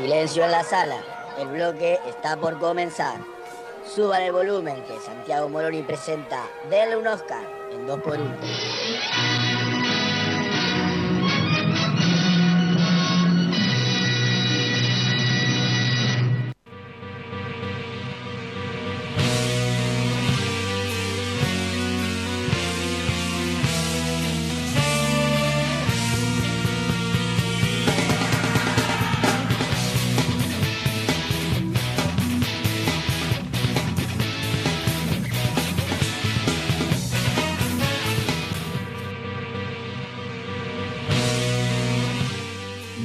Silencio en la sala. El bloque está por comenzar. Suban el volumen que Santiago Moroni presenta Denle un Oscar en 2x1.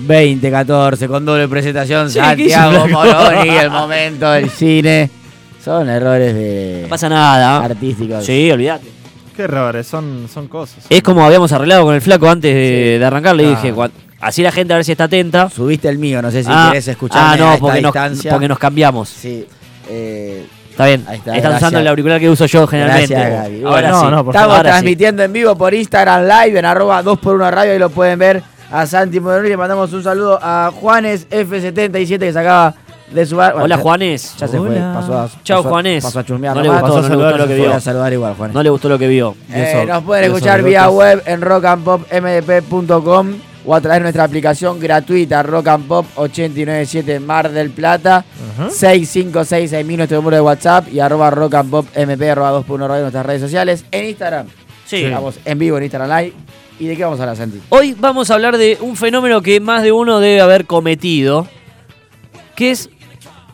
...2014 con doble presentación Sí, Santiago. Moroni, el momento del cine. Son errores de No pasa nada. artísticos. Sí, olvídate. Qué errores, son, son cosas. Es como habíamos arreglado con el flaco antes de, de arrancar. Le Claro. dije, "Cuan- así la gente a ver si está atenta. Subiste el mío, no sé si ah, querés escuchar ah, a no, esta porque nos, distancia. porque nos cambiamos. Sí. eh, Está bien. Ahí está, Estás gracias. usando el auricular que uso yo generalmente. Gracias, Gaby. Ahora Bueno, sí. no, por Estamos Ahora sí. transmitiendo en vivo por Instagram Live en arroba 2x1 radio y lo pueden ver a Santi Moroni. Le mandamos un saludo a Juanes F77 que se acaba de sumar. Bueno, Hola, Juanes. Ya se fue. Hola. Pasó a, Chau, pasó- Juanes. Pasó a chusmear No le gustó, Pasó a no le gustó lo que saludar, vio. a saludar igual, Juanes. No le gustó lo que vio. Eh, Eso- nos pueden escuchar vía web en rockandpopmdp.com o a través de nuestra aplicación gratuita Rock and Pop 897 Mar del Plata. Ajá. 6566 nuestro número de WhatsApp y arroba rock and pop mp arroba 2.1 radio en nuestras redes sociales. En Instagram. Sí. Estamos en vivo en Instagram Live. ¿Y de qué vamos a hablar, Santi? Hoy vamos a hablar de un fenómeno que más de uno debe haber cometido, que es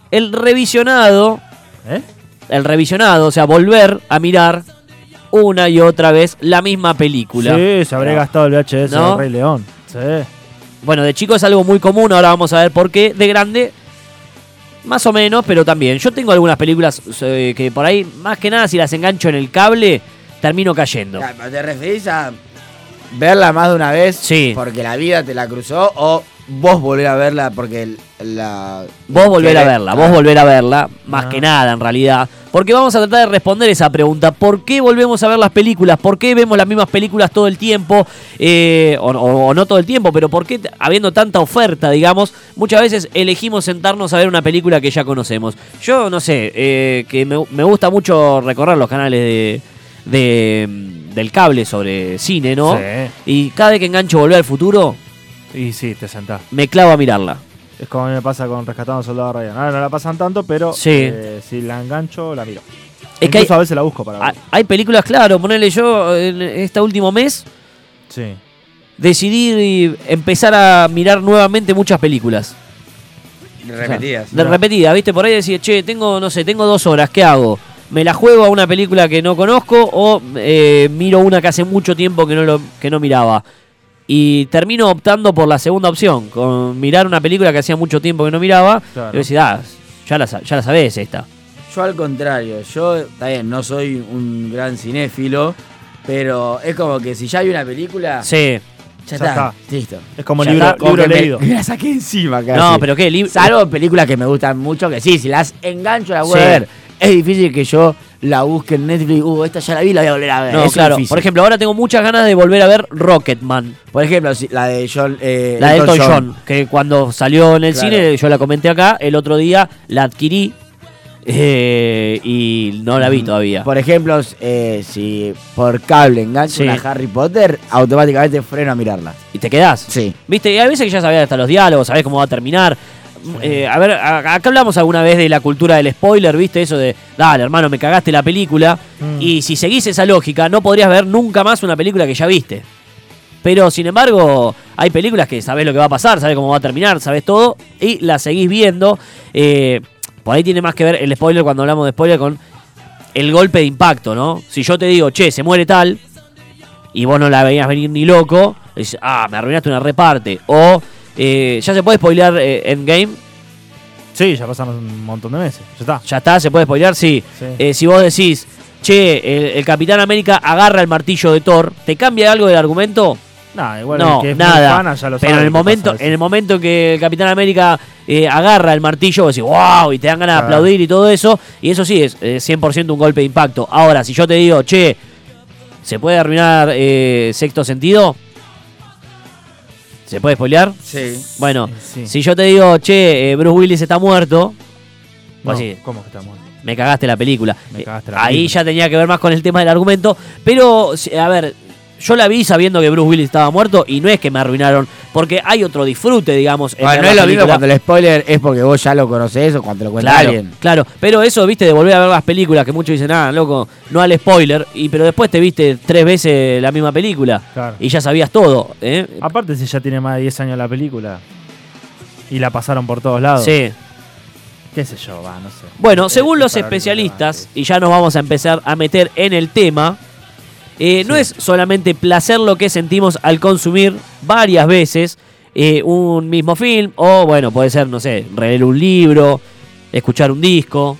el revisionado, ¿Eh? el revisionado, o sea, volver a mirar una y otra vez la misma película. Sí, se habría gastado el VHS ¿No? del Rey León. Sí. Bueno, de chico es algo muy común, ahora vamos a ver por qué. De grande, más o menos, pero también. Yo tengo algunas películas eh, que por ahí, más que nada, si las engancho en el cable, termino cayendo. ¿Te referís a verla más de una vez? Sí. Porque la vida te la cruzó o vos volver a verla porque el- la... Vos volver a verla, vos volver a verla, más Ah. que nada en realidad. Porque vamos a tratar de responder esa pregunta. ¿Por qué volvemos a ver las películas? ¿Por qué vemos las mismas películas todo el tiempo? Eh, o, o- o no todo el tiempo, pero ¿por qué habiendo tanta oferta, digamos, muchas veces elegimos sentarnos a ver una película que ya conocemos? Yo no sé, eh, que me, me gusta mucho recorrer los canales de, de, del cable sobre cine, ¿no? Sí. Y cada vez que engancho Volver al Futuro, Y sí, te sentás. me clavo a mirarla. Es como a mí me pasa con Rescatando a un Soldado Ryan. Ahora no la pasan tanto, pero Sí. eh, si la engancho, la miro. Es que hay- Incluso a veces la busco para Hay, ver. hay películas, claro, ponerle yo en este último mes Sí. decidí empezar a mirar nuevamente muchas películas. Repetidas. De repetida, ¿viste? Por ahí decía, che, tengo, no sé, tengo dos horas, ¿qué hago? ¿Me la juego a una película que no conozco o eh, miro una que hace mucho tiempo que no, lo, que no miraba? Y termino optando por la segunda opción, con mirar una película que hacía mucho tiempo que no miraba. Claro. Y decía, ah, ya la, ya la sabés esta. Yo al contrario, yo, está bien, no soy un gran cinéfilo, pero es como que si ya hay una película, Sí. ya, Ya está, está. listo. Es como Ya libro, está, Como libro que me- leído. Me, la saqué encima casi. No, pero qué, Lib- Salvo películas que me gustan mucho, que sí, si las engancho las voy Sí. a ver. Es difícil que yo la busque en Netflix, uh, esta ya la vi, la voy a volver a ver. No, Es claro. difícil. Por ejemplo, ahora tengo muchas ganas de volver a ver Rocketman. Por ejemplo, la de John. eh, La de Elton John, que cuando salió en el Claro. cine, yo la comenté acá, el otro día la adquirí eh, y no la vi todavía. Por ejemplo, eh, si por cable engancho Sí. una Harry Potter, automáticamente freno a mirarla. ¿Y te quedás? Sí. ¿Viste? Y hay veces que ya sabés hasta los diálogos, sabés cómo va a terminar. Eh, a ver, acá hablamos alguna vez de la cultura del spoiler, ¿viste? Eso de, dale, hermano, me cagaste la película. Mm. Y si seguís esa lógica, no podrías ver nunca más una película que ya viste. Pero, sin embargo, hay películas que sabés lo que va a pasar, sabés cómo va a terminar, sabés todo, y la seguís viendo. Eh, por ahí tiene más que ver el spoiler cuando hablamos de spoiler con el golpe de impacto, ¿no? Si yo te digo, che, se muere tal, y vos no la veías venir ni loco, dices, ah, me arruinaste una reparte. O, eh, ya se puede spoilear eh, Endgame, Sí, ya pasaron un montón de meses. Ya está. ya está, se puede spoilear, sí. Sí. Eh, si vos decís, che, el, el Capitán América agarra el martillo de Thor, ¿te cambia algo del argumento? Nah, igual no, el que es muy nada. fan ya lo Pero en el momento, pasa en el momento que el Capitán América eh, agarra el martillo, vos decís, wow, y te dan ganas de aplaudir y todo eso. Y eso sí es eh, 100% un golpe de impacto. Ahora, si yo te digo, che, ¿se puede arruinar eh, sexto sentido? ¿Se puede spoilear? Sí. Bueno, Sí. si yo te digo, che, eh, Bruce Willis está muerto, No, vos sí, ¿Cómo que está muerto? me cagaste la película. Me Eh, cagaste la Ahí película. ya tenía que ver más con el tema del argumento, pero, a ver, yo la vi sabiendo que Bruce Willis estaba muerto y no es que me arruinaron, porque hay otro disfrute, digamos. en Bueno, ver no es lo mismo cuando el spoiler es porque vos ya lo conocés o cuando lo cuenta Claro, alguien. claro, pero eso, viste, de volver a ver las películas, que muchos dicen, ah, loco, no al spoiler, y pero después te viste tres veces la misma película Claro. y ya sabías todo, ¿eh? Aparte, si ya tiene más de 10 años la película y la pasaron por todos lados. Sí. ¿Qué sé yo? Va, no sé. Bueno, según los especialistas, y ya nos vamos a empezar a meter en el tema, eh, no es solamente placer lo que sentimos al consumir varias veces eh, un mismo film, o bueno, puede ser, no sé, leer un libro, escuchar un disco,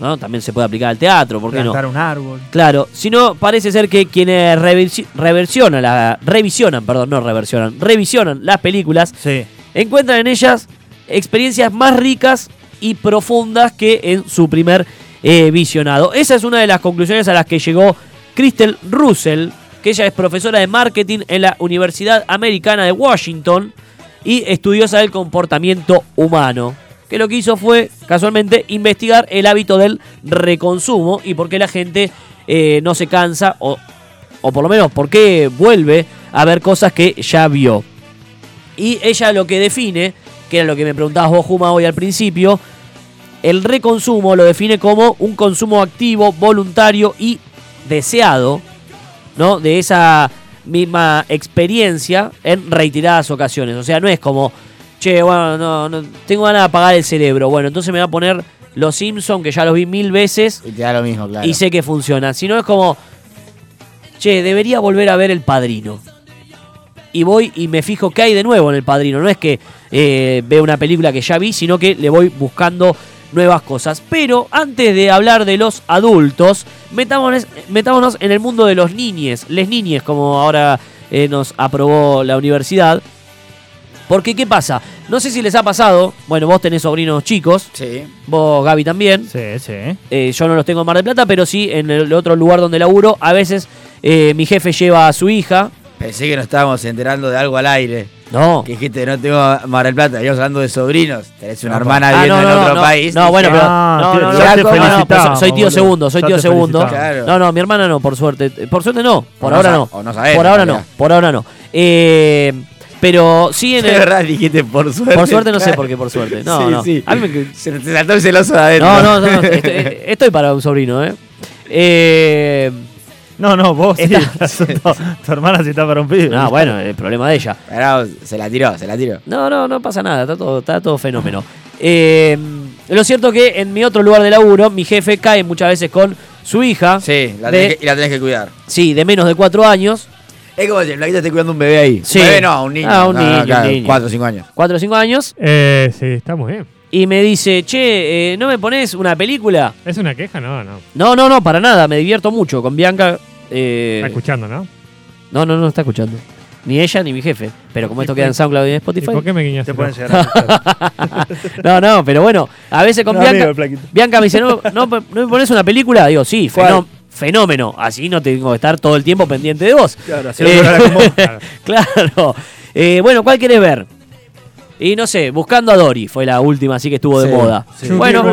¿no? También se puede aplicar al teatro, ¿por qué no? Un árbol. Claro, sino parece ser que quienes reversi- reversionan, la, revisionan, perdón, no reversionan, revisionan las películas, Sí. encuentran en ellas experiencias más ricas y profundas que en su primer eh, visionado. Esa es una de las conclusiones a las que llegó Crystal Russell, que ella es profesora de marketing en la Universidad Americana de Washington y estudiosa del comportamiento humano. Que lo que hizo fue, casualmente, investigar el hábito del reconsumo y por qué la gente eh, no se cansa, o, o por lo menos por qué vuelve a ver cosas que ya vio. Y ella lo que define, que era lo que me preguntabas vos, Juma, hoy al principio, el reconsumo lo define como un consumo activo, voluntario y deseado, ¿no? De esa misma experiencia en reiteradas ocasiones. O sea, no es como, che, bueno, no, no, tengo ganas de apagar el cerebro. Bueno, entonces me voy a poner Los Simpsons, que ya los vi mil veces Y te da lo mismo, claro. y sé que funciona. Si no es como, che, debería volver a ver El Padrino. Y voy y me fijo qué hay de nuevo en El Padrino. No es que eh, veo una película que ya vi, sino que le voy buscando nuevas cosas. Pero antes de hablar de los adultos, metámonos, metámonos en el mundo de los niñes. Les niñes, como ahora eh, nos aprobó la universidad. Porque, ¿qué pasa? No sé si les ha pasado. Bueno, vos tenés sobrinos chicos. Sí. Vos, Gaby, también. Sí, sí. Eh, yo no los tengo en Mar del Plata, pero sí en el otro lugar donde laburo. A veces eh, mi jefe lleva a su hija. Pensé que nos estábamos enterando de algo al aire. No. Que dijiste, no tengo Mar del Plata. Íbamos hablando de sobrinos. Tenés una No, hermana Ah, viviendo no, en otro no. país. No, bueno, pero. Ah, no, ya te felicitamos, soy tío segundo, soy tío segundo. Claro. No, no, mi hermana no, por suerte. Eh, Por suerte no, por O ahora no. o no sabés, por ahora no, por ahora no. Eh, pero sí en De el. verdad dijiste por suerte. Por suerte no sé por qué, por suerte. No, sí, no. sí. A mí me- Se te saltó el celoso de adentro. No, no, no. Estoy, estoy para un sobrino, ¿eh? Eh. No, no, vos sí. Tu, tu hermana sí está para un pibe. No, bueno, el problema de ella. Pero se la tiró, se la tiró. No, no, no pasa nada, está todo, está todo fenómeno. Eh, lo cierto que en mi otro lugar de laburo, mi jefe cae muchas veces con su hija. Sí, la de- tenés que- y la tenés que cuidar. Sí, de menos de cuatro años, Es como si el flaquito esté cuidando un bebé ahí. Sí. Un bebé no, a un niño. Ah, un No, no, niño, claro, un niño. Cuatro o cinco años. cuatro o cinco años, Eh, sí, está muy bien. Y me dice, che, eh, ¿no me pones una película? ¿Es una queja? No, no. No, no, no, para nada, me divierto mucho con Bianca. eh, Está escuchando, ¿no? no, no, no está escuchando. Ni ella ni mi jefe. Pero como esto queda en SoundCloud y en ¿Y Spotify. por qué me guiñaste? Te pueden llegar a escuchar. No, no, pero bueno, a veces con No, Bianca. amigo. Bianca me dice, ¿no, no, ¿no me pones una película? Digo, sí, fenó- fenómeno. Así no tengo que estar todo el tiempo pendiente de vos. Claro, así Eh, vos. Claro. claro. Eh, bueno, ¿cuál querés ver? Y no sé, Buscando a Dory fue la última, así que estuvo de Sí, moda. sí. Bueno,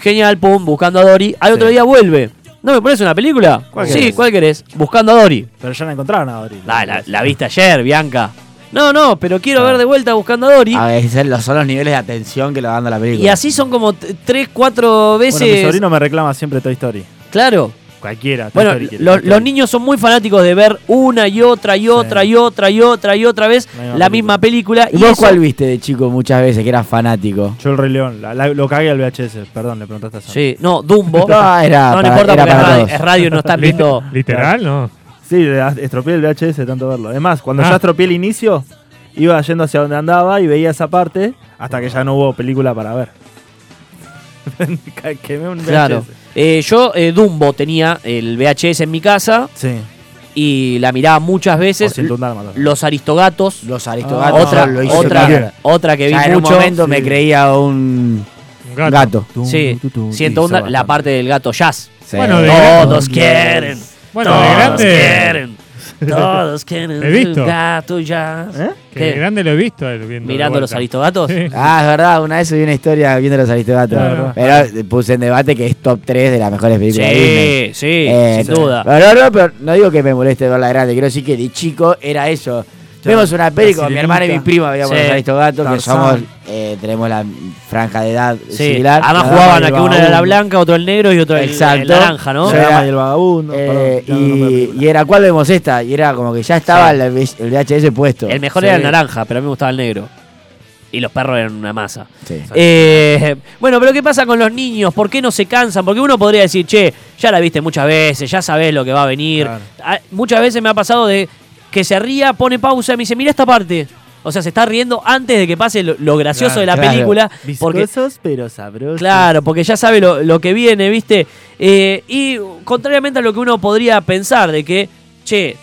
genial, pum, Buscando a Dory. Al otro Sí. día vuelve. ¿No me pones una película? ¿Cuál sí, querés? ¿cuál querés? Buscando a Dory. Pero ya la encontraron ahora. La, la- la viste ayer, Bianca. No, no, pero quiero ver de vuelta Buscando a Dory. A veces los- son los niveles de atención que le van dando a la película. Y así son como t- tres, cuatro veces. Bueno, mi sobrino me reclama siempre Toy Story. Claro. Cualquiera. Bueno, lo- los niños son muy fanáticos de ver una y otra y otra y otra y otra y otra vez La misma la misma película. ¿Y Y vos eso- cuál viste de chico muchas veces que eras fanático? Yo el Rey León. la- la- lo cagué al VHS. Perdón, le preguntaste a Sam. Sí, no, Dumbo. No, era no, no para- importa era porque es para radio, todos. es radio y no están viendo. ¿Literal? No. Sí, estropeé el VHS de tanto verlo. Es más, cuando Ah. ya estropeé el inicio, iba yendo hacia donde andaba y veía esa parte hasta que ya no hubo película para ver. Quemé un VHS. Claro. Eh, yo, eh, Dumbo, tenía el VHS en mi casa Sí. y la miraba muchas veces. 101 dálmatas. Los Aristogatos. Los Ah, aristogatos otra, lo hice otra, cualquiera. otra que vi Ya en un mucho. momento Sí. me creía un gato. gato. Sí, siento una- la parte del gato jazz. Sí. Bueno, de- Todos quieren. Bueno, de todos grande. quieren. Todos quieren He visto. gato ya. ¿Eh? Que ¿Qué? de grande lo he visto. él viendo de Mirando los aristogatos. Sí. Ah, es verdad, una vez subí una historia viendo los Aristogatos. Claro. Pero puse en debate que es top 3 de las mejores películas de Disney. Sí, sí, Eh, sin duda. Pero no, no, pero no digo que me moleste verla grande, quiero decir que de chico era eso. Vemos una peli con mi hermana y mi prima, veíamos Sí. los Aristogatos, que somos, eh, tenemos la franja de edad Sí. similar. Además La jugaban a que uno era la blanca, otro el negro y otro el, naranja, ¿no? La dama y el vagabundo. Eh, perdón, no y, era, ¿cuál vemos esta? Y era como que ya estaba Sí. el, VHS puesto. El mejor Sí. era el naranja, pero a mí me gustaba el negro. Y los perros eran una masa. Sí. Eh, bueno, pero ¿qué pasa con los niños? ¿Por qué no se cansan? Porque uno podría decir, che, ya la viste muchas veces, ya sabés lo que va a venir. Claro. Ah, Muchas veces me ha pasado de que se ría, pone pausa y me dice, mira esta parte. O sea, se está riendo antes de que pase lo, lo gracioso Claro, de la claro. película. Porque, Viscosos, pero sabrosos. claro, porque ya sabe lo, lo que viene, ¿viste? Eh, y contrariamente a lo que uno podría pensar de que, che,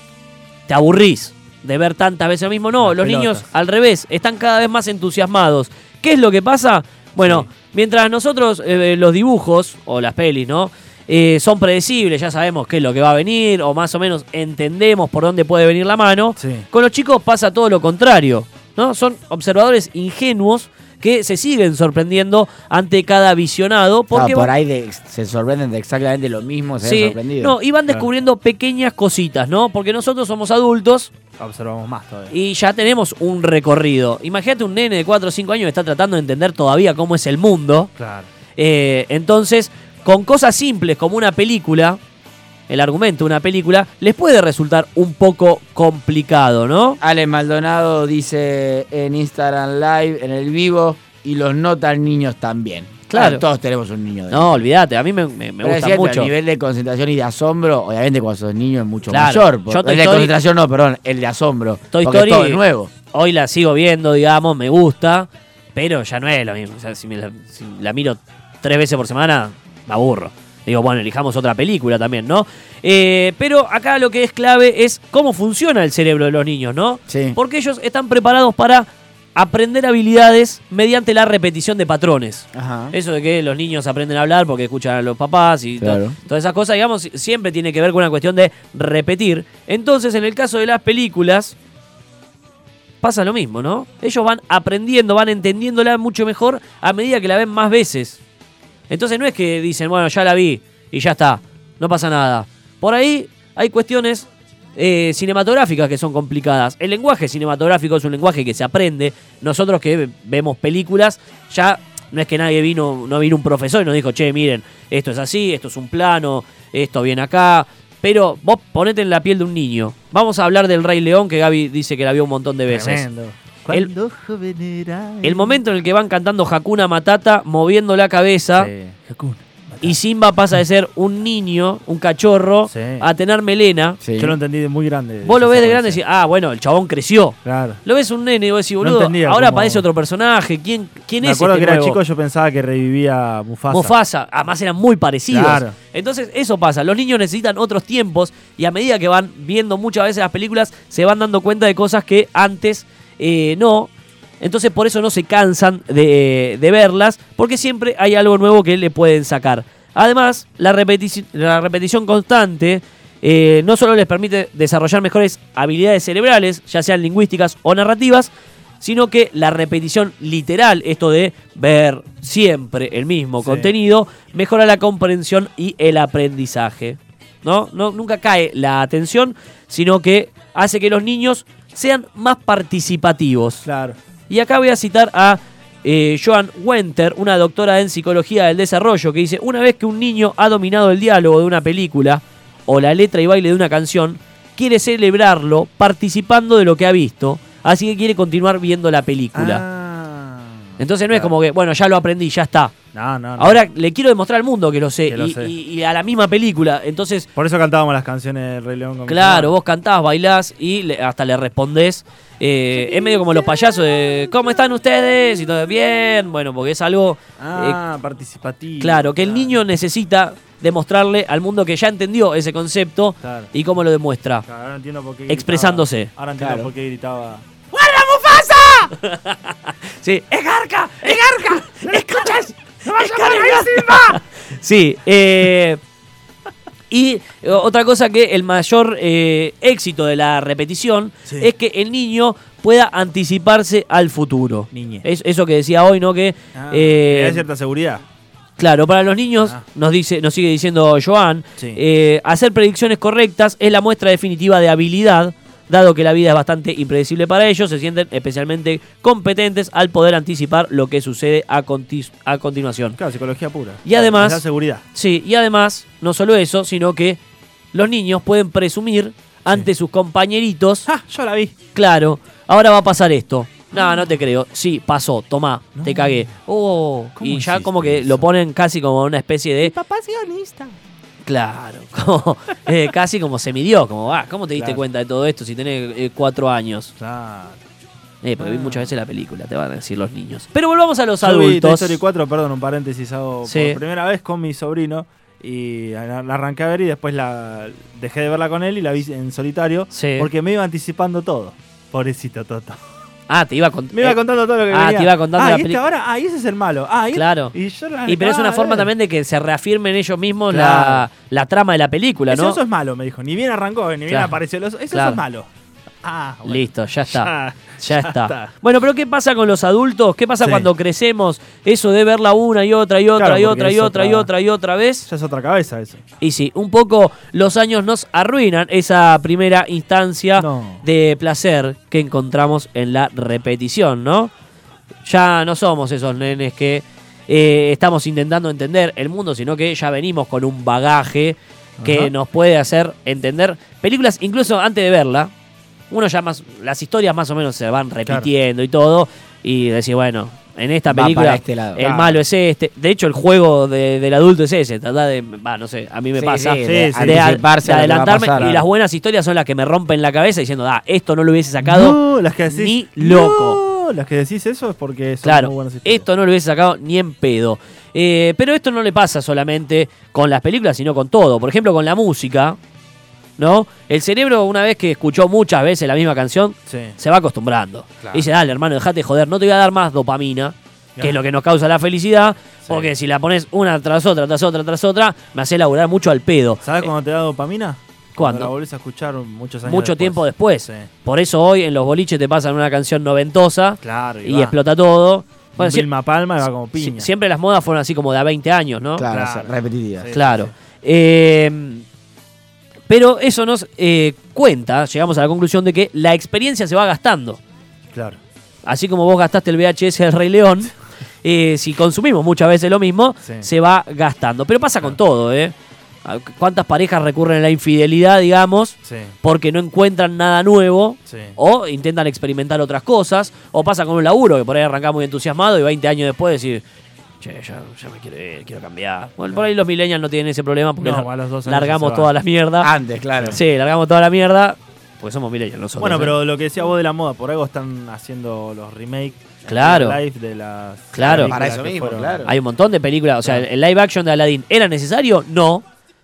te aburrís de ver tantas veces lo mismo. No, Las los pelotas. niños al revés, están cada vez más entusiasmados. ¿Qué es lo que pasa? Bueno, mientras nosotros eh, los dibujos o las pelis, ¿no? Eh, son predecibles, ya sabemos qué es lo que va a venir o más o menos entendemos por dónde puede venir la mano. Sí. Con los chicos pasa todo lo contrario, ¿no? Son observadores ingenuos que se siguen sorprendiendo ante cada visionado Ah, porque por ahí de- se sorprenden de exactamente lo mismo, se Sí, ven sorprendidos. no, y van Claro. descubriendo pequeñas cositas, ¿no? Porque nosotros somos adultos Observamos más todavía. y ya tenemos un recorrido. Imagínate un nene de 4 o 5 años que está tratando de entender todavía cómo es el mundo. Claro. Eh, entonces, con cosas simples como una película, el argumento de una película, les puede resultar un poco complicado, ¿no? Ale Maldonado dice en Instagram Live, en el vivo, y los notan niños también. Claro. todos tenemos un niño. No, olvídate, a mí me, me- gusta cierto, mucho. El nivel de concentración y de asombro, obviamente cuando sos niño es mucho Claro. mayor. Yo el de Story- concentración no, perdón, el de asombro. Toy Story- todo nuevo. Hoy la sigo viendo, digamos, me gusta, pero ya no es lo mismo. O sea, si, me la, si la miro tres veces por semana, me aburro. Digo, bueno, elijamos otra película también, ¿no? Eh, pero acá lo que es clave es cómo funciona el cerebro de los niños, ¿no? Sí. Porque ellos están preparados para aprender habilidades mediante la repetición de patrones. Ajá. Eso de que los niños aprenden a hablar porque escuchan a los papás y to- todas esas cosas, digamos, siempre tiene que ver con una cuestión de repetir. Entonces, en el caso de las películas, pasa lo mismo, ¿no? Ellos van aprendiendo, van entendiéndola mucho mejor a medida que la ven más veces. Entonces no es que dicen, bueno, ya la vi y ya está, no pasa nada. Por ahí hay cuestiones eh, cinematográficas que son complicadas. El lenguaje cinematográfico es un lenguaje que se aprende. Nosotros que vemos películas, ya no es que nadie vino, no vino un profesor y nos dijo, che, miren, esto es así, esto es un plano, esto viene acá. Pero vos ponete en la piel de un niño. Vamos a hablar del Rey León, que Gaby dice que la vio un montón de veces. El- Cuando joven era El momento en el que van cantando Hakuna Matata, moviendo la cabeza, Sí. Y Simba pasa de ser un niño, un cachorro, Sí. a tener melena. Sí. Yo lo entendí de muy grande. Vos lo ves de grande y decís, ah, bueno, el chabón creció. Claro. Lo ves un nene y vos decís, boludo, ahora cómo- aparece otro personaje. ¿Quién, quién Me es acuerdo este que era chico, yo pensaba que revivía Mufasa. Mufasa, además eran muy parecidos. Claro. Entonces, eso pasa. Los niños necesitan otros tiempos y a medida que van viendo muchas veces las películas, se van dando cuenta de cosas que antes eh, no. Entonces, por eso no se cansan de, de verlas, porque siempre hay algo nuevo que le pueden sacar. Además, la, repetici- la repetición constante eh, no solo les permite desarrollar mejores habilidades cerebrales, ya sean lingüísticas o narrativas, sino que la repetición literal, esto de ver siempre el mismo Sí. contenido, mejora la comprensión y el aprendizaje. ¿no? No, nunca cae la atención, sino que hace que los niños sean más participativos. Claro. Y acá voy a citar a eh, Joan Wenter, una doctora en psicología del desarrollo, que dice, una vez que un niño ha dominado el diálogo de una película o la letra y baile de una canción, quiere celebrarlo participando de lo que ha visto, así que quiere continuar viendo la película. Ah. Entonces no es como que, bueno, ya lo aprendí, ya está. No, no, no. Ahora le quiero demostrar al mundo que lo sé, Que lo y, sé. y- y a la misma película. Entonces, Por eso cantábamos las canciones del Rey León con mi claro, vos cantás, bailás y le- hasta le respondés. Eh, es medio como los payasos de, ¿cómo están ustedes? Y todo bien, bueno, porque es algo... Ah, participativo. Claro, que el niño necesita demostrarle al mundo que ya entendió ese concepto Claro. y cómo lo demuestra. Claro, ahora entiendo por qué gritaba. Expresándose. Ahora entiendo Claro. por qué gritaba. Sí, ¡es Garca! ¡Es Garca! ¡Escuchas! ¡Es Garca! Sí, eh, Y otra cosa que el mayor eh, éxito de la repetición Sí. es que el niño pueda anticiparse al futuro. Niñe. Es eso que decía hoy, ¿no? Que Ah, eh, cierta seguridad. Claro, para los niños, Ah. nos dice, nos sigue diciendo Joan, Sí. eh, hacer predicciones correctas es la muestra definitiva de habilidad, dado que la vida es bastante impredecible para ellos, se sienten especialmente competentes al poder anticipar lo que sucede a, conti- a continuación. Claro, psicología pura. Y además- da seguridad. Sí, y además, no solo eso, sino que los niños pueden presumir ante sus compañeritos, ¡Ah! Yo la vi. claro, ahora va a pasar esto. No, no te creo. Sí, pasó, tomá, te cagué. Oh, ¿Cómo y ya como que eso? lo ponen casi como una especie de Papá es guionista. Claro, como, eh, casi como se midió, como, ah, ¿cómo te diste Claro. cuenta de todo esto si tenés eh, cuatro años? Claro. Eh, porque vi Ah. muchas veces la película, te van a decir los niños. Pero volvamos a los Yo vi adultos. Story 4, perdón, un paréntesis hago Sí. por primera vez con mi sobrino y la la arranqué a ver y después la dejé de verla con él y la vi en solitario Sí. porque me iba anticipando todo. Pobrecito Toto. Ah, te iba a contar. Me iba contando todo lo que ah, venía. te iba contando ah, la y este peli- ahora, ah, y ese es el malo. Ah, y, Claro. Y, yo la y pero es una forma eh. también de que se reafirmen ellos mismos Claro. la, la trama de la película, Ese ¿no? oso es malo, me dijo. Ni bien arrancó, ni bien Claro. apareció el oso. Ese Claro. es malo. Ah, bueno. Listo, ya está. Ya, Ya, ya está. está. Bueno, pero ¿qué pasa con los adultos? ¿Qué pasa Sí. cuando crecemos? Eso de verla una y otra y otra Claro, y otra y es otra y otra- otra y otra vez. Ya es otra cabeza eso. Y sí, un poco los años nos arruinan esa primera instancia No. de placer que encontramos en la repetición, ¿no? Ya no somos esos nenes que eh, estamos intentando entender el mundo, sino que ya venimos con un bagaje que Ajá. nos puede hacer entender películas, incluso antes de verla. Uno ya más, las historias más o menos se van repitiendo y todo, y decir, bueno, en esta Va película este lado. el Claro. malo es este. De hecho, el juego de- del adulto es ese, tratar de, va, no sé, a mí me Sí, pasa sí, de de, de adelantarme pasar, y las buenas historias son las que me rompen la cabeza diciendo, ah, esto no lo hubiese sacado No, las que decís. ni loco. No, las que decís eso es porque son Claro, muy buenas historias. esto no lo hubiese sacado ni en pedo. Eh, pero esto no le pasa solamente con las películas, sino con todo. Por ejemplo, con la música, ¿no? El cerebro, una vez que escuchó muchas veces la misma canción, Sí. se va acostumbrando. Claro. Y dice, dale, hermano, dejate de joder, no te voy a dar más dopamina, que es lo que nos causa la felicidad, Sí. porque si la pones una tras otra, tras otra, tras otra, me hace laburar mucho al pedo. ¿Sabes cuando te da dopamina? ¿Cuándo? la volvés a escuchar muchos años Mucho después. tiempo después. Sí. Por eso hoy en los boliches te pasan una canción noventosa Claro, y explota todo. Bueno, Vilma Palma y va como piña. siempre las modas fueron así como de a 20 años, ¿no? Claro, Claro. repetitivas. Sí. Claro. Eh, pero eso nos eh, cuenta, llegamos a la conclusión de que la experiencia se va gastando. Claro. Así como vos gastaste el VHS del Rey León, eh, si consumimos muchas veces lo mismo, Sí. se va gastando. Pero pasa con todo, ¿eh? ¿Cuántas parejas recurren a la infidelidad, digamos, Sí. porque no encuentran nada nuevo? Sí. O intentan experimentar otras cosas, o pasa con un laburo que por ahí arrancás muy entusiasmado y 20 años después decir, che, ya, ya me quiero ir, quiero cambiar. Bueno, por ahí los millennials no tienen ese problema porque No, lar- a los dos años largamos se va. toda la mierda. Antes, claro. Sí, largamos toda la mierda, porque somos millennials nosotros. Bueno, ¿eh? pero lo que decía vos de la moda, por algo están haciendo los remakes Claro. live de las Claro. películas Para eso que mismo, fueron- claro. Hay un montón de películas, o sea, Claro. el live action de Aladdin, ¿era necesario? No,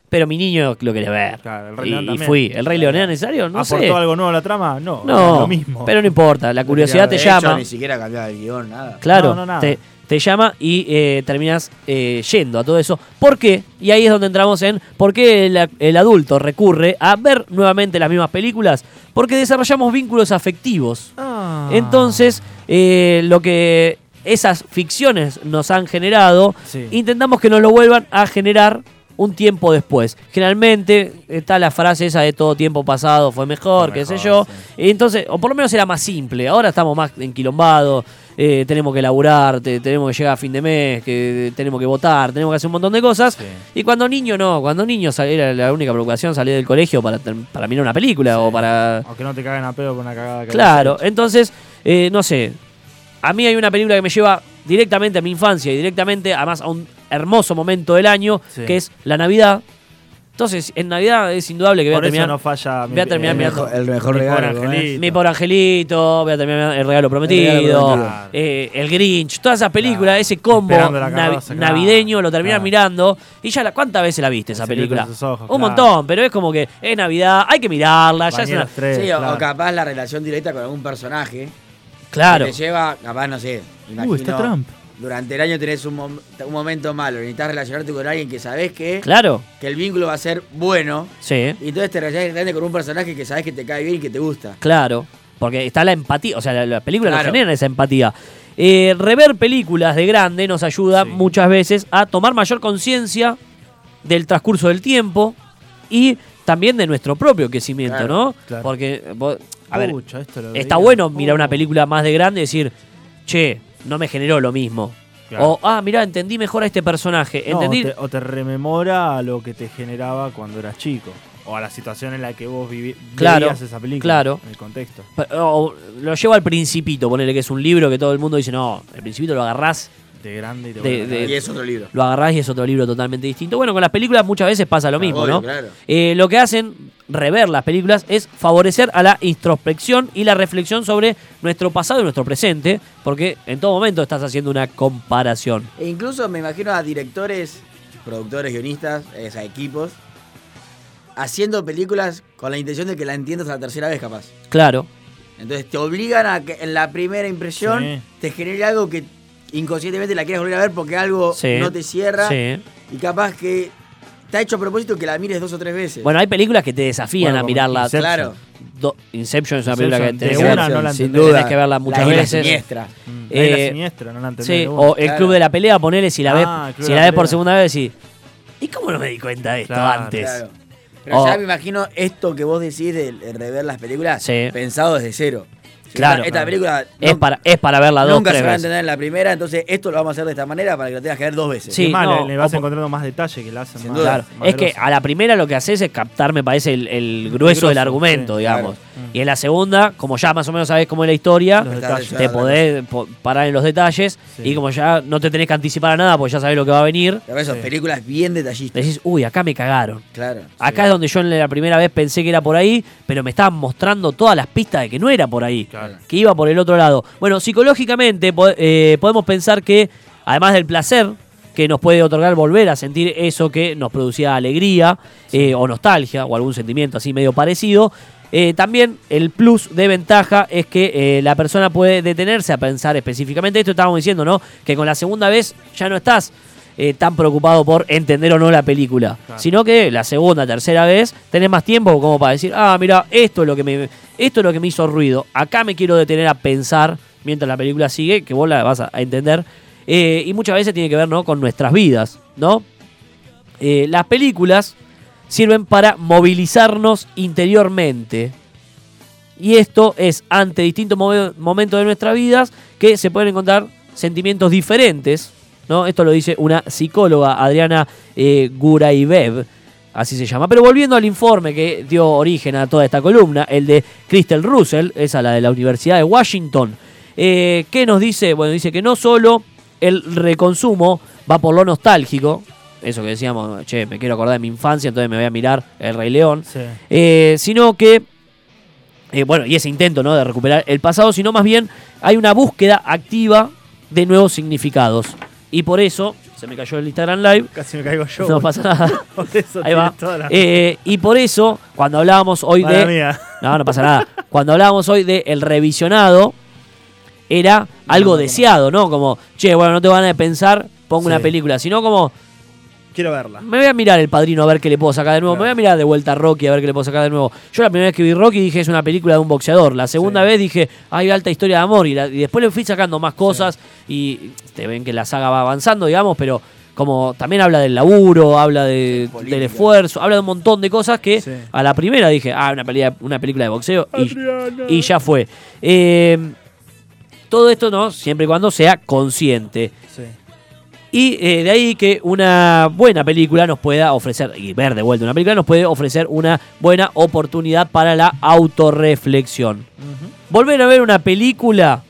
pero mi niño lo quería ver. Claro, el Rey y, León y también. fui. ¿El Rey León era necesario? No ¿Aportó sé. algo nuevo a la trama? No, No, lo mismo. pero no importa, la curiosidad te De llama. hecho, ni siquiera cambiaba el guion, nada. Claro, No, no, nada. te, te llama y eh, terminas eh, yendo a todo eso. ¿Por qué? Y ahí es donde entramos en por qué el, el adulto recurre a ver nuevamente las mismas películas. Porque desarrollamos vínculos afectivos. Ah. Entonces, eh, lo que esas ficciones nos han generado, Sí. intentamos que nos lo vuelvan a generar un tiempo después. Generalmente está la frase esa de todo tiempo pasado fue mejor, qué sé yo. sí. Entonces, o por lo menos era más simple. Ahora estamos más enquilombados, eh, tenemos que laburar, te- tenemos que llegar a fin de mes, que tenemos que votar, tenemos que hacer un montón de cosas. Sí. Y cuando niño no, cuando niño sal- era la única preocupación salir del colegio para, para mirar una película o para... Aunque no te caguen a pedo con una cagada que Claro, entonces, eh, no sé. A mí hay una película que me lleva directamente a mi infancia y directamente, además, a un hermoso momento del año, Sí. que es la Navidad. Entonces, en Navidad es indudable que voy a Por eso terminar. no falla. voy a terminar El mejor, el mejor Mi regalo. angelito. Mi pobre angelito, voy a terminar el regalo prometido, El regalo prometido. eh, el Grinch, todas esas películas, Claro. ese combo claro. navideño, lo terminas Claro. mirando y ya la, ¿cuántas veces la viste esa película? ojos, Un claro. montón, pero es como que es Navidad, hay que mirarla, ya es una- tres, Sí, o- claro. o capaz la relación directa con algún personaje. Claro. Que te lleva, capaz, no sé. Uh, Imagino, está Trump. Durante el año tenés un, mom- un momento malo, necesitas relacionarte con alguien que sabés que, Claro, que el vínculo va a ser bueno. sí, Y entonces te relacionas directamente con un personaje que sabés que te cae bien y que te gusta. claro. Porque está la empatía, o sea, la, la película nos Claro. genera esa empatía. Eh, rever películas de grande nos ayuda Sí. muchas veces a tomar mayor conciencia del transcurso del tiempo y también de nuestro propio crecimiento, Claro, ¿no? claro. Porque, vos- a ver, Pucha, esto lo está veía. bueno mirar Oh. una película más de grande y decir, che, no me generó lo mismo. Claro. O, ah, mirá, entendí mejor a este personaje. No, Entendí. o, te, o te rememora a lo que te generaba cuando eras chico. O a la situación en la que vos vivi Claro, esa película. claro. En el contexto. O lo llevo al Principito, ponele que es un libro que todo el mundo dice, no, el Principito lo agarrás, De grande y te De- de- Y es otro libro. lo agarrás y es otro libro totalmente distinto. Bueno, con las películas muchas veces pasa lo mismo, Obvio, ¿no? claro. Eh, lo que hacen rever las películas es favorecer a la introspección y la reflexión sobre nuestro pasado y nuestro presente, porque en todo momento estás haciendo una comparación. E incluso me imagino a directores, productores, guionistas, eh, a equipos, haciendo películas con la intención de que la entiendas a la tercera vez, capaz. Claro, Entonces te obligan a que en la primera impresión Sí. te genere algo que inconscientemente la quieras volver a ver porque algo Sí. no te cierra. sí. Y capaz que te ha hecho a propósito que la mires dos o tres veces. Bueno, hay películas que te desafían Bueno, a mirarla. Inception. claro. Do- Inception es una película que Inception, tenés de que ver. una no la sin duda. Tenés que verla muchas la veces. siniestra. Mm, Eh, la isla siniestra, no la entendés. Sí, de una. o el Claro. Club de la Pelea, ponele si la ves, Ah, Club si la la ves por segunda vez decís, ¿y cómo no me di cuenta de esto Claro, antes? Claro. Pero O- ya me imagino esto que vos decís de, de rever las películas Sí. pensado desde cero. Claro. Esta, esta película Es, no- para, es para verla dos, nunca se va a entender en la primera, entonces esto lo vamos a hacer de esta manera para que lo tengas que ver dos veces. Sí, más, no, le, le vas encontrando más detalle que la hacen Sin más, duda. Claro, más es que a la primera lo que haces es captar, me parece, el, el grueso del argumento, sí, digamos. claro. Y en la segunda, como ya más o menos sabes cómo es la historia, te podés po- parar en los detalles Sí. y como ya no te tenés que anticipar a nada porque ya sabes lo que va a venir, eso, Sí. películas bien detallistas. decís, uy, acá me cagaron. Claro. Acá es donde yo en la primera vez pensé que era por ahí, pero me estaban mostrando todas las pistas de que no era por ahí, Claro. que iba por el otro lado. Bueno, psicológicamente po- eh, podemos pensar que, además del placer que nos puede otorgar volver a sentir eso que nos producía alegría eh, o nostalgia o algún sentimiento así medio parecido, eh, también el plus de ventaja es que eh, la persona puede detenerse a pensar específicamente esto. Estábamos diciendo, ¿no? Que con la segunda vez ya no estás eh, tan preocupado por entender o no la película, Claro. sino que la segunda, tercera vez tenés más tiempo como para decir, ah, mira, esto es lo que me, esto es lo que me hizo ruido. Acá me quiero detener a pensar mientras la película sigue, que vos la vas a, entender. Y muchas veces tiene que ver ¿no? con nuestras vidas, ¿no? Las películas sirven para movilizarnos interiormente. Y esto es ante distintos momen- momentos de nuestras vidas que se pueden encontrar sentimientos diferentes. ¿no? Esto lo dice una psicóloga, Adriana eh, Guraibev, así se llama. Pero volviendo al informe que dio origen a toda esta columna, el de Crystal Russell, esa la de la Universidad de Washington, eh, ¿qué nos dice? Bueno, dice que no solo el reconsumo va por lo nostálgico, eso que decíamos, che, me quiero acordar de mi infancia, entonces me voy a mirar El Rey León, Sí. eh, sino que, eh, bueno, y ese intento ¿no? de recuperar el pasado, sino más bien hay una búsqueda activa de nuevos significados. Y por eso, se me cayó el Instagram Live, Casi me caigo yo. no pasa nada. Por eso Ahí va. la- Eh, y por eso, cuando hablábamos hoy Mala de... mía. No, no pasa nada. Cuando hablábamos hoy de el revisionado, era algo deseado, ¿no? Como, che, bueno, no te van a pensar, pongo una película, sino como, Quiero verla. me voy a mirar El Padrino a ver qué le puedo sacar de nuevo. Me voy a mirar de vuelta a Rocky a ver qué le puedo sacar de nuevo. Yo la primera vez que vi Rocky dije es una película de un boxeador. La segunda Sí. vez dije hay alta historia de amor. Y, la- y después le fui sacando más cosas. Y te ven que la saga va avanzando, digamos, pero como también habla del laburo, habla de- del esfuerzo, habla de un montón de cosas que a la primera dije, ah, una película, una película de boxeo. Y, y ya fue. Eh, todo esto, ¿no? Siempre y cuando sea consciente. Sí. Y eh, de ahí que una buena película nos pueda ofrecer, y ver de vuelta una película, nos puede ofrecer una buena oportunidad para la autorreflexión. Ujú. Volver a ver una película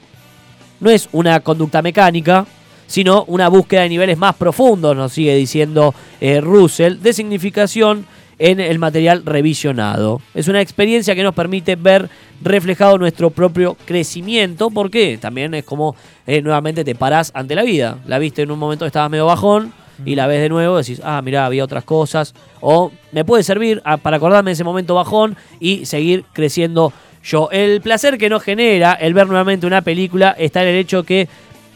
no es una conducta mecánica, sino una búsqueda de niveles más profundos, nos sigue diciendo eh, Russell, de significación en el material revisionado. Es una experiencia que nos permite ver reflejado nuestro propio crecimiento, porque también es como eh, nuevamente te parás ante la vida. La viste en un momento que estabas medio bajón y la ves de nuevo decís, ah, mirá, había otras cosas. O me puede servir ah, para acordarme de ese momento bajón y seguir creciendo yo. El placer que nos genera el ver nuevamente una película está en el hecho que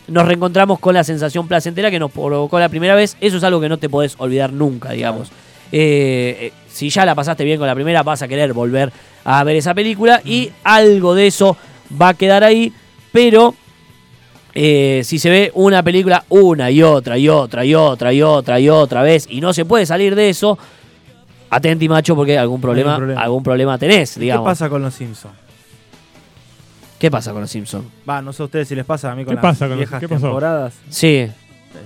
nos reencontramos con la sensación placentera que nos provocó la primera vez. Eso es algo que no te podés olvidar nunca, digamos. Eh, si ya la pasaste bien con la primera, vas a querer volver a ver esa película y algo de eso va a quedar ahí, pero eh, si se ve una película una y otra y otra y otra y otra y otra vez y no se puede salir de eso, atenti macho porque algún problema, problema. algún problema tenés, ¿Qué digamos. pasa con los Simpsons? ¿Qué pasa con los Simpsons? Va, no sé a ustedes si les pasa a mí con ¿Qué las pasa con los- viejas qué pasó? temporadas. Sí.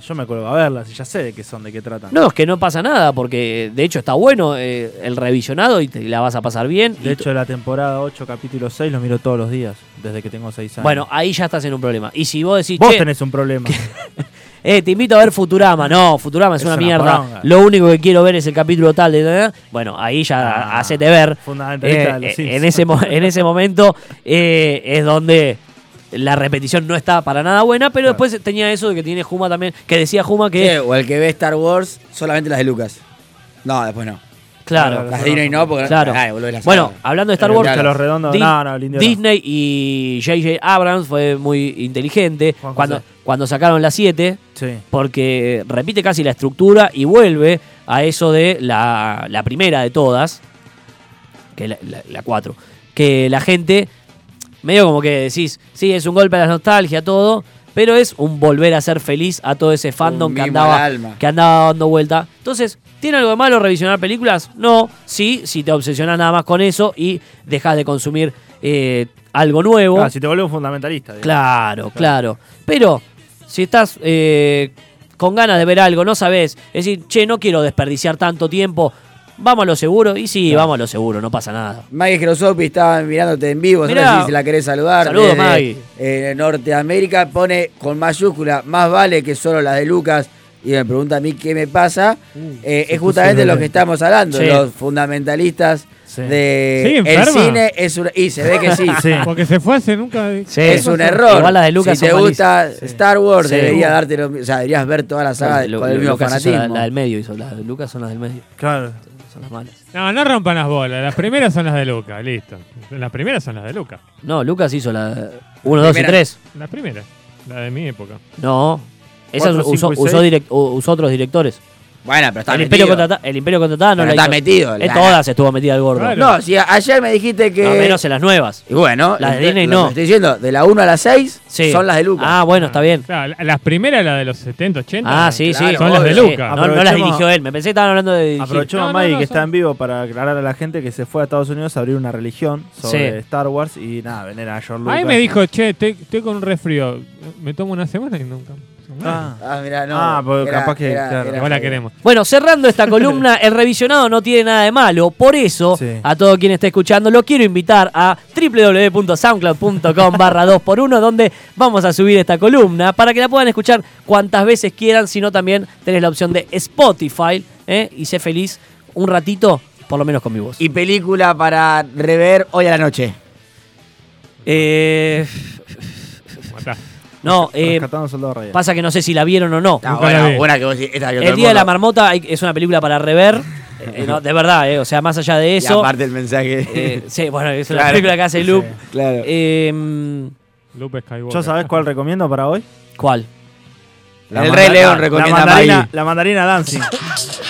Yo me acuerdo a verlas y ya sé de qué son, de qué tratan. No, es que no pasa nada, porque de hecho está bueno eh, el revisionado y te la vas a pasar bien. De hecho, la temporada 8, capítulo 6, lo miro todos los días, desde que tengo 6 años. bueno, ahí ya estás en un problema. Y si vos decís, vos che, tenés un problema. eh, te invito a ver Futurama. No, Futurama es, Es una, una mierda. poronga. Lo único que quiero ver es el capítulo tal de... Bueno, ahí ya Ah, hacete ver. Fundamentalista Eh, de los eh, en, ese, en ese momento es donde la repetición no está para nada buena, pero Claro. después tenía eso de que tiene Juma también, que decía Juma que... Sí, o el que ve Star Wars, solamente las de Lucas. No, después no. claro. Claro, Las de Disney no, porque Claro. Ay, las Bueno, hablando de Star Wars, los redondos. Di- no, no, el indio no. Disney y J.J. Abrams fue muy inteligente Juan José. cuando, cuando sacaron la 7, Sí. porque repite casi la estructura y vuelve a eso de la, la primera de todas, que es la, la, 4, que la gente, medio como que decís, sí, es un golpe a la nostalgia, todo, pero es un volver a ser feliz a todo ese fandom Un que andaba, alma. que andaba dando vuelta. Entonces, ¿tiene algo de malo revisionar películas? No, sí, si te obsesionas nada más con eso y dejas de consumir eh, algo nuevo. Claro, si te vuelves un fundamentalista. digamos. Claro, claro. Pero si estás eh, con ganas de ver algo, no sabes, es decir, che, no quiero desperdiciar tanto tiempo, vamos a lo seguro. Y sí, vamos a lo seguro, no pasa nada. Maggie Crosopi estaba mirándote en vivo, Mirá. ¿sabes si la querés saludar? Saludos, Desde, Maggie. eh, Norteamérica pone con mayúscula, más vale que solo las de Lucas. Y me pregunta a mí qué me pasa. Eh, se es justamente lo que estamos hablando, Sí. los fundamentalistas Sí. de Sí, el cine es un, y se ve que sí. Sí. Porque se fue hace nunca. Sí. Es un error. Igual las de Lucas si te gusta Sí. Star Wars, Sí. debería darte lo, o sea, deberías ver toda la saga Lu- con el mismo fanatismo. la, la del medio hizo, las de Lucas son las del medio, Claro. Son las malas. No, no rompan las bolas. Las primeras son las de Luca, listo. Las primeras son las de Luca. No, Lucas hizo la 1, 2 y Primera. 3. Las primeras. La de mi época. No. Esas Cuatro, usó, cinco y usó, seis. direct- u- usó otros directores. Bueno, pero está El metido. Imperio, el Imperio contratado no Pero la está hizo. metido. En la- todas estuvo metida el gordo. Claro. No, si a- ayer me dijiste que. No, menos en las nuevas. Y bueno, Las de Disney no. Estoy diciendo, de la 1 a la 6 Sí. son las de Lucas. Ah, bueno, está bien. Claro, las primeras, la de los 70, 80. Ah, sí, claro, sí. son las de Sí, Luca. No, no las dirigió él. Me pensé que estaban hablando de dirigir. Aprovechemos No, a no, Maggie no, que son- está en vivo para aclarar a la gente que se fue a Estados Unidos a abrir una religión sobre Sí. Star Wars y nada, venera a George Lucas. Ahí me dijo, che, te- estoy con un resfrío. Me tomo una semana y nunca. Ah, Ah, mira, no. Ah, porque capaz que, claro. Igual la queremos. Bueno, cerrando esta columna, el revisionado no tiene nada de malo. Por eso, Sí. a todo quien esté escuchando, lo quiero invitar a www.soundcloud.com barra 2x1, donde vamos a subir esta columna para que la puedan escuchar cuantas veces quieran, sino también tenés la opción de Spotify ¿eh? y sé feliz un ratito, por lo menos con mi voz. Y película para rever hoy a la noche. Eh. No, eh, pasa que no sé si la vieron o no. Ah, buena que vos decís, esta que todo El Día de la Marmota hay- es una película para rever. eh, no, de verdad, eh, o sea, más allá de Y eso. aparte el mensaje. eh, sí, bueno, es una Claro. película que hace Loop. claro. Eh, Lupe Skywalker. ¿Yo sabés cuál recomiendo para hoy? ¿Cuál? el Rey León la- recomienda a mandarina, Maggie. la mandarina Dancing.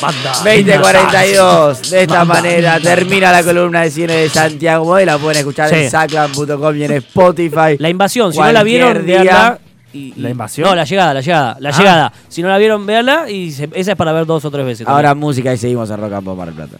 Banda. 2042. De esta manera termina la columna de cine de Santiago Modelo. La pueden escuchar Sí. en saclan.com y en Spotify. La invasión, si no la vieron, día- veanla. y- y- ¿La invasión? No, la llegada, la llegada. La Ah. llegada. Si no la vieron, veanla y se- esa es para ver dos o tres veces. Ahora música y seguimos en Rock and Pop Mar del Plata.